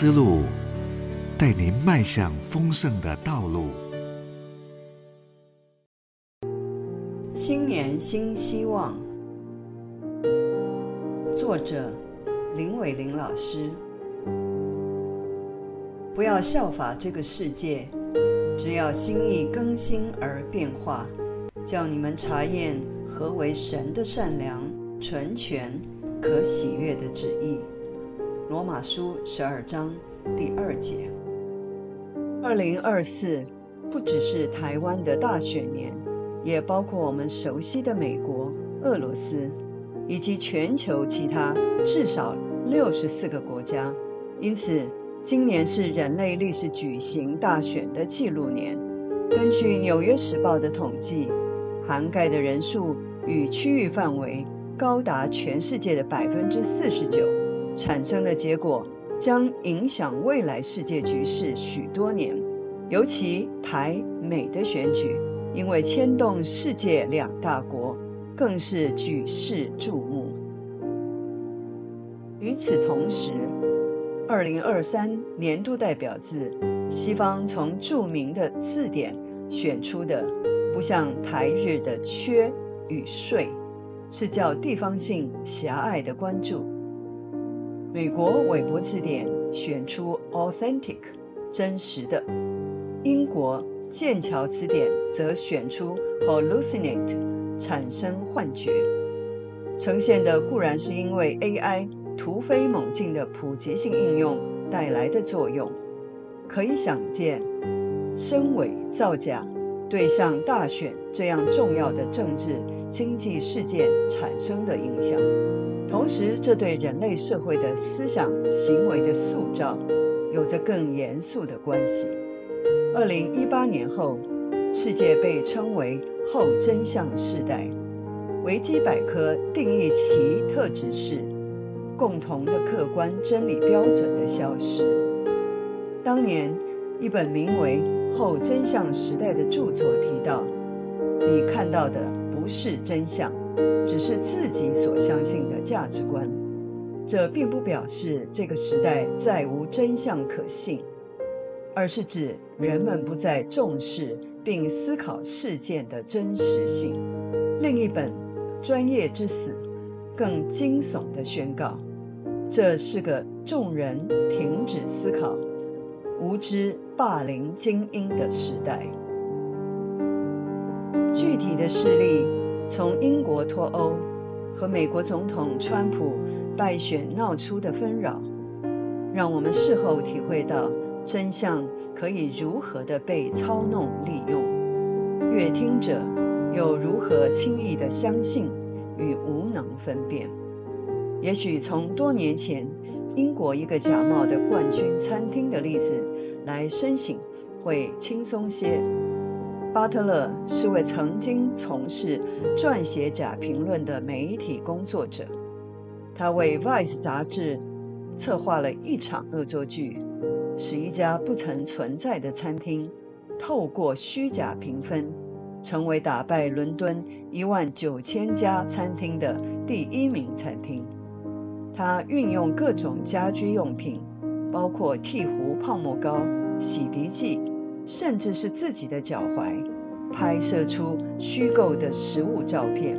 思路，带您迈向丰盛的道路。新年新希望，作者林伟玲老师。不要效法这个世界，只要心意更新而变化，叫你们查验何为神的善良、纯全、可喜悦的旨意。罗马书十二章第二节。二零二四不只是台湾的大选年，也包括我们熟悉的美国、俄罗斯以及全球其他至少六十四个国家。因此，今年是人类历史举行大选的记录年。根据《纽约时报》的统计，涵盖的人数与区域范围高达全世界的百分之四十九，产生的结果将影响未来世界局势许多年。尤其台美的选举，因为牵动世界两大国，更是举世注目。与此同时，二零二三年度代表字，西方从著名的字典选出的，不像台日的“缺”与“税”，是较地方性狭隘的关注。美国韦伯字典选出 “authentic”，真实的；英国剑桥词典则选出 “hallucinate”，产生幻觉。呈现的固然是因为 AI。突飞猛进的普及性应用带来的作用，可以想见，声伪造假对像大选这样重要的政治经济事件产生的影响。同时，这对人类社会的思想行为的塑造有着更严肃的关系。二零一八年后，世界被称为后真相时代。维基百科定义其特质是。共同的客观真理标准的消失。当年一本名为《后真相时代》的著作提到：“你看到的不是真相，只是自己所相信的价值观。这并不表示这个时代再无真相可信，而是指人们不再重视并思考事件的真实性。”另一本《专业之死》更惊悚地宣告。这是个众人停止思考、无知霸凌精英的时代。具体的事例，从英国脱欧和美国总统川普败选闹出的纷扰，让我们事后体会到真相可以如何的被操弄利用，阅听者又如何轻易的相信与无能分辨。也许从多年前英国一个假冒的冠军餐厅的例子来申醒，会轻松些。巴特勒是位曾经从事撰写假评论的媒体工作者，他为《Vice》杂志策划了一场恶作剧，使一家不曾存在的餐厅透过虚假评分，成为打败伦敦一万九千家餐厅的第一名餐厅。他运用各种家居用品，包括剃胡泡沫膏、洗涤剂，甚至是自己的脚踝，拍摄出虚构的食物照片，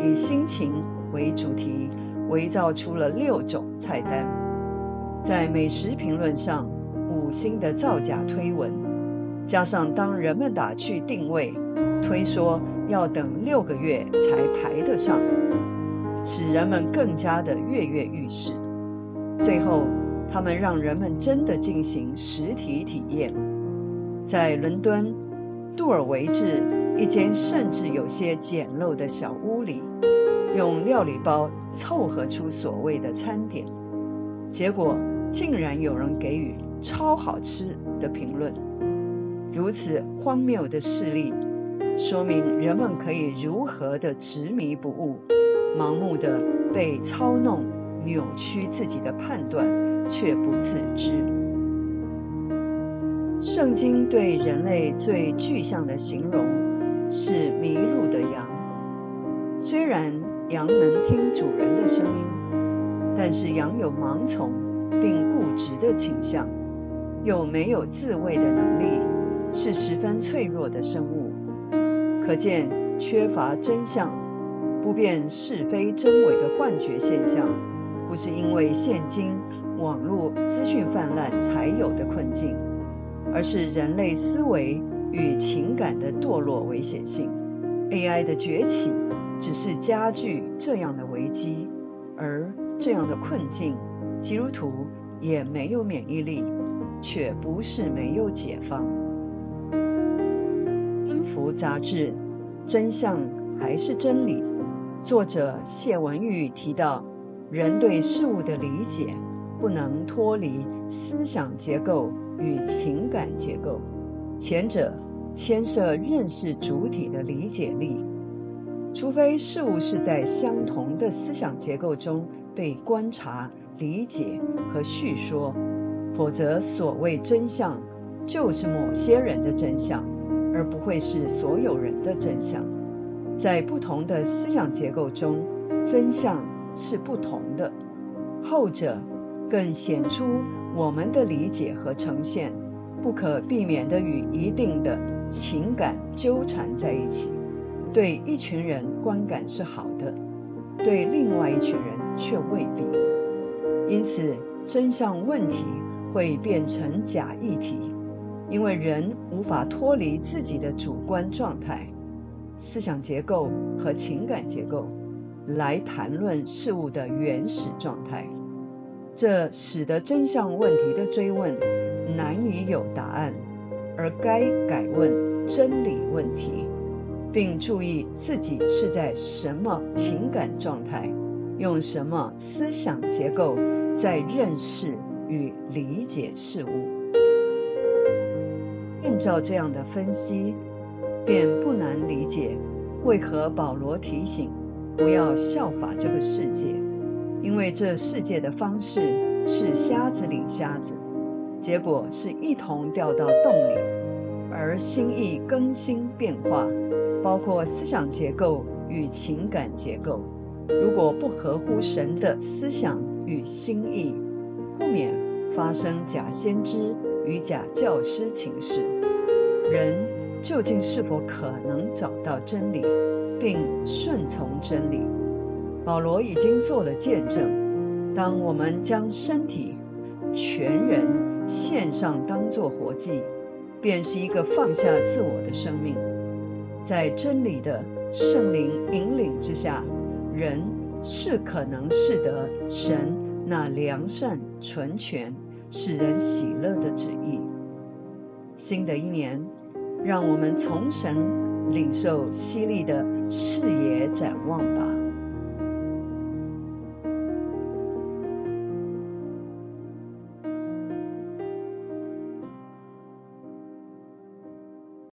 以心情为主题，伪造出了六种菜单。在美食评论上，五星的造假推文，加上当人们打去定位，推说要等六个月才排得上。使人们更加的跃跃欲试。最后，他们让人们真的进行实体体验，在伦敦杜尔维治一间甚至有些简陋的小屋里，用料理包凑合出所谓的餐点，结果竟然有人给予超好吃的评论。如此荒谬的事例，说明人们可以如何的执迷不悟。盲目的被操弄、扭曲自己的判断，却不自知。圣经对人类最具象的形容是迷路的羊。虽然羊能听主人的声音，但是羊有盲从，并固执的倾向，又没有自卫的能力，是十分脆弱的生物。可见，缺乏真相、不辨是非真伪的幻觉现象，不是因为现今网络资讯泛滥才有的困境，而是人类思维与情感的堕落危险性。AI 的崛起只是加剧这样的危机，而这样的困境，基督徒也没有免疫力，却不是没有解放。《福》杂志，真相还是真理？作者谢文玉提到，人对事物的理解不能脱离思想结构与情感结构，前者。牵涉认识主体的理解力，除非事物是在相同的思想结构中被观察、理解和叙说，否则所谓真相就是某些人的真相，而不会是所有人的真相。在不同的思想结构中，真相是不同的，后者更显出我们的理解和呈现不可避免的与一定的。情感纠缠在一起，对一群人观感是好的，对另外一群人却未必。因此，真相问题会变成假议题，因为人无法脱离自己的主观状态、思想结构和情感结构来谈论事物的原始状态。这使得真相问题的追问难以有答案。而该改问真理问题，并注意自己是在什么情感状态，用什么思想结构在认识与理解事物。按照这样的分析，便不难理解为何保罗提醒不要效法这个世界，因为这世界的方式是瞎子领瞎子。结果是一同掉到洞里，而心意更新变化，包括思想结构与情感结构，如果不合乎神的思想与心意，不免发生假先知与假教师情事。人究竟是否可能找到真理，并顺从真理？保罗已经做了见证。当我们将身体、全人。献上当作活祭，便是一个放下自我的生命。在真理的圣灵引领之下，人是可能视得神那良善、纯全、使人喜乐的旨意。新的一年，让我们从神领受犀利的视野展望吧。